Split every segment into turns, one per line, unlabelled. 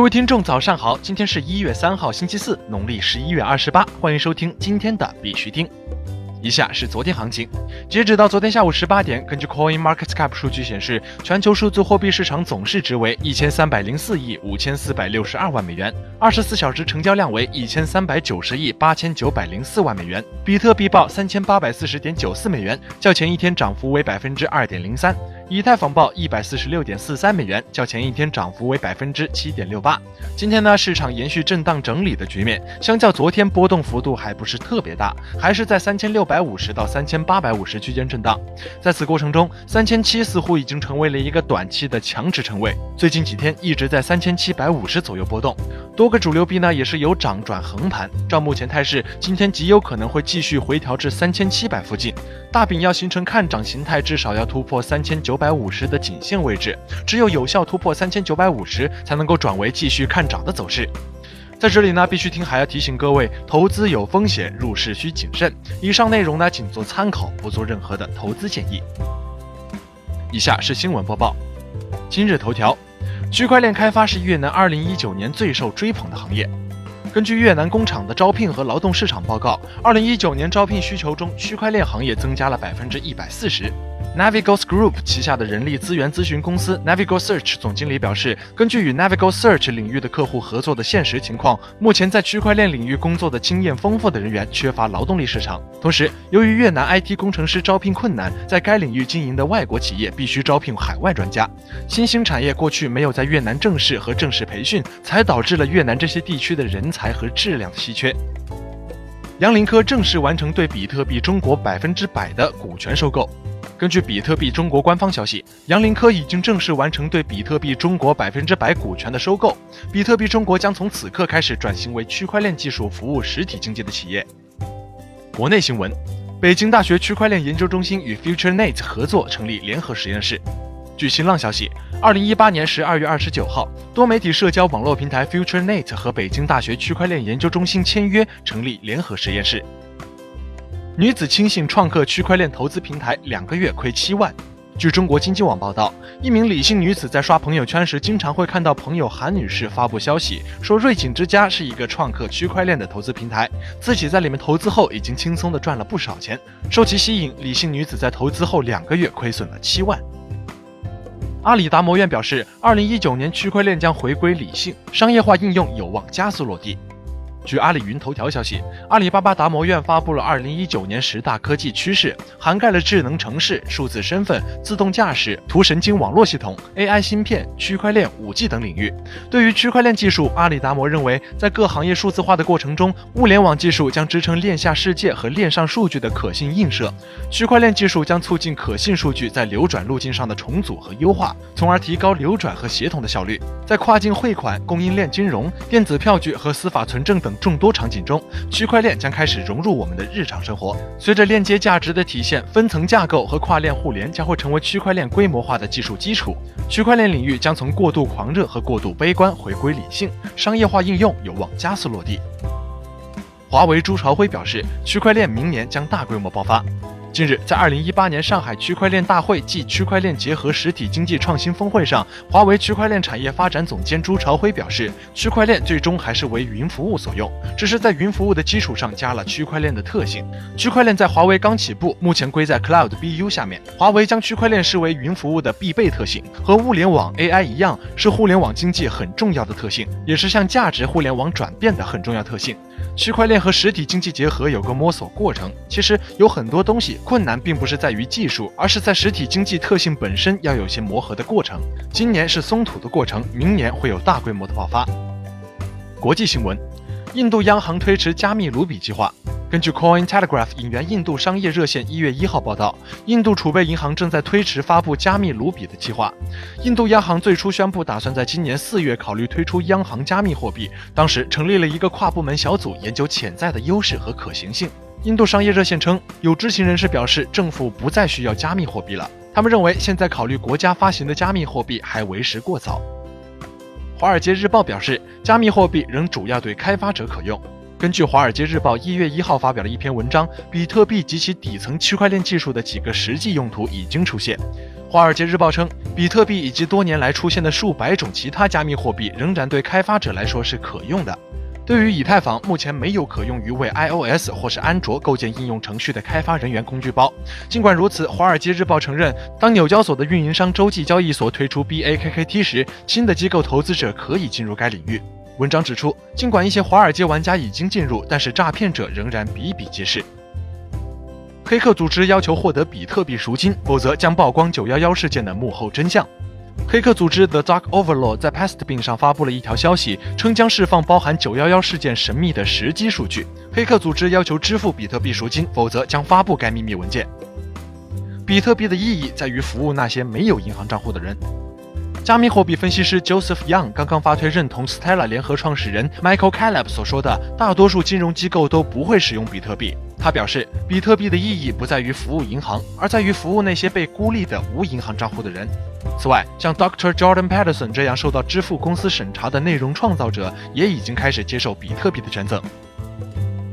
各位听众，早上好！今天是一月三号，星期四，农历十一月二十八。欢迎收听今天的必须听。以下是昨天行情，截止到昨天下午十八点，根据 Coin Market Cap 数据显示，全球数字货币市场总市值为一千三百零四亿五千四百六十二万美元，二十四小时成交量为一千三百九十亿八千九百零四万美元。比特币报三千八百四十点九四美元，较前一天涨幅为百分之二点零三。以太坊报一百四十六点四三美元，较前一天涨幅为百分之七点六八。今天呢，市场延续震荡整理的局面，相较昨天波动幅度还不是特别大，还是在三千六百五十到三千八百五十区间震荡。在此过程中，三千七似乎已经成为了一个短期的强支撑位，最近几天一直在三千七百五十左右波动。多个主流币呢也是由涨转横盘，照目前态势，今天极有可能会继续回调至三千七百附近。大饼要形成看涨形态，至少要突破三千九百五十的颈线位置，只有有效突破三千九百五十，才能够转为继续看涨的走势。在这里呢，必须听还要提醒各位，投资有风险，入市需谨慎。以上内容呢，仅做参考，不做任何的投资建议。以下是新闻播报。今日头条：区块链开发是越南二零一九年最受追捧的行业。根据越南工厂的招聘和劳动市场报告，二零一九年招聘需求中，区块链行业增加了百分之一百四十。Navigos Group 旗下的人力资源咨询公司 Navigo Search 总经理表示，根据与 Navigo Search 领域的客户合作的现实情况，目前在区块链领域工作的经验丰富的人员缺乏劳动力市场。同时，由于越南 IT 工程师招聘困难，在该领域经营的外国企业必须招聘海外专家。新兴产业过去没有在越南正式和正式培训，才导致了越南这些地区的人才和质量的稀缺。杨林科正式完成对比特币中国百分之百的股权收购。根据比特币中国官方消息，杨林科已经正式完成对比特币中国百分之百股权的收购。比特币中国将从此刻开始转型为区块链技术服务实体经济的企业。国内新闻：北京大学区块链研究中心与 FutureNet 合作成立联合实验室。据新浪消息，二零一八年十二月二十九号，多媒体社交网络平台 FutureNet 和北京大学区块链研究中心签约成立联合实验室。女子轻信创客区块链投资平台，两个月亏七万。据中国经济网报道，一名李姓女子在刷朋友圈时，经常会看到朋友韩女士发布消息，说瑞景之家是一个创客区块链的投资平台，自己在里面投资后已经轻松的赚了不少钱。受其吸引，李姓女子在投资后两个月亏损了七万。阿里达摩院表示，二零一九年区块链将回归理性，商业化应用有望加速落地。据阿里云头条消息，阿里巴巴达摩院发布了二零一九年十大科技趋势，涵盖了智能城市、数字身份、自动驾驶、图神经网络系统、AI 芯片、区块链、五 G 等领域。对于区块链技术，阿里达摩认为，在各行业数字化的过程中，物联网技术将支撑链下世界和链上数据的可信映射，区块链技术将促进可信数据在流转路径上的重组和优化，从而提高流转和协同的效率。在跨境汇款、供应链金融、电子票据和司法存证等。众多场景中，区块链将开始融入我们的日常生活。随着链接价值的体现，分层架构和跨链互联将会成为区块链规模化的技术基础。区块链领域将从过度狂热和过度悲观回归理性，商业化应用有望加速落地。华为朱朝晖表示，区块链明年将大规模爆发。近日，在二零一八年上海区块链大会暨区块链结合实体经济创新峰会上，华为区块链产业发展总监朱朝晖表示，区块链最终还是为云服务所用，只是在云服务的基础上加了区块链的特性。区块链在华为刚起步，目前归在 Cloud BU 下面。华为将区块链视为云服务的必备特性，和物联网 AI 一样，是互联网经济很重要的特性，也是向价值互联网转变的很重要特性。区块链和实体经济结合有个摸索过程，其实有很多东西困难并不是在于技术，而是在实体经济特性本身要有些磨合的过程。今年是松土的过程，明年会有大规模的爆发。国际新闻，印度央行推迟加密卢比计划。根据 Coin Telegraph 引援印度商业热线一月一号报道，印度储备银行正在推迟发布加密卢比的计划。印度央行最初宣布打算在今年四月考虑推出央行加密货币，当时成立了一个跨部门小组研究潜在的优势和可行性。印度商业热线称，有知情人士表示，政府不再需要加密货币了。他们认为，现在考虑国家发行的加密货币还为时过早。华尔街日报表示，加密货币仍主要对开发者可用。根据《华尔街日报》一月一号发表的一篇文章，比特币及其底层区块链技术的几个实际用途已经出现。《华尔街日报》称，比特币以及多年来出现的数百种其他加密货币仍然对开发者来说是可用的。对于以太坊，目前没有可用于为 iOS 或是安卓构建应用程序的开发人员工具包。尽管如此，《华尔街日报》承认，当纽交所的运营商洲际交易所推出 BAKKT 时，新的机构投资者可以进入该领域。文章指出，尽管一些华尔街玩家已经进入，但是诈骗者仍然比比皆是。黑客组织要求获得比特币赎金，否则将曝光911事件的幕后真相。黑客组织 The Dark Overlord 在 Pastebin 上发布了一条消息，称将释放包含911事件神秘的时机数据。黑客组织要求支付比特币赎金，否则将发布该秘密文件。比特币的意义在于服务那些没有银行账户的人。加密货币分析师 Joseph Young 刚刚发推认同 Stella 联合创始人 Michael Caleb 所说的，大多数金融机构都不会使用比特币。他表示，比特币的意义不在于服务银行，而在于服务那些被孤立的无银行账户的人。此外，像 Dr. Jordan Peterson 这样受到支付公司审查的内容创造者，也已经开始接受比特币的捐赠。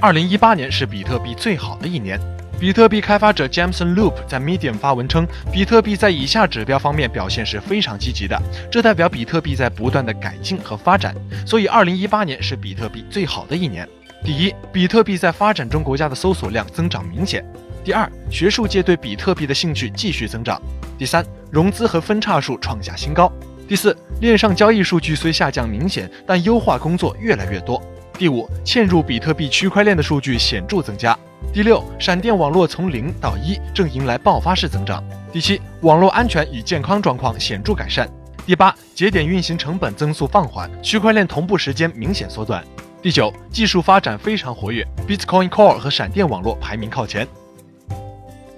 二零一八年是比特币最好的一年。比特币开发者 Jameson Loop 在 Medium 发文称，比特币在以下指标方面表现是非常积极的，这代表比特币在不断的改进和发展。所以，二零一八年是比特币最好的一年。第一，比特币在发展中国家的搜索量增长明显；第二，学术界对比特币的兴趣继续增长；第三，融资和分叉数创下新高；第四，链上交易数据虽下降明显，但优化工作越来越多；第五，嵌入比特币区块链的数据显著增加。第六，闪电网络从零到一正迎来爆发式增长。第七，网络安全与健康状况显著改善。第八，节点运行成本增速放缓，区块链同步时间明显缩短。第九，技术发展非常活跃，Bitcoin Core 和闪电网络排名靠前。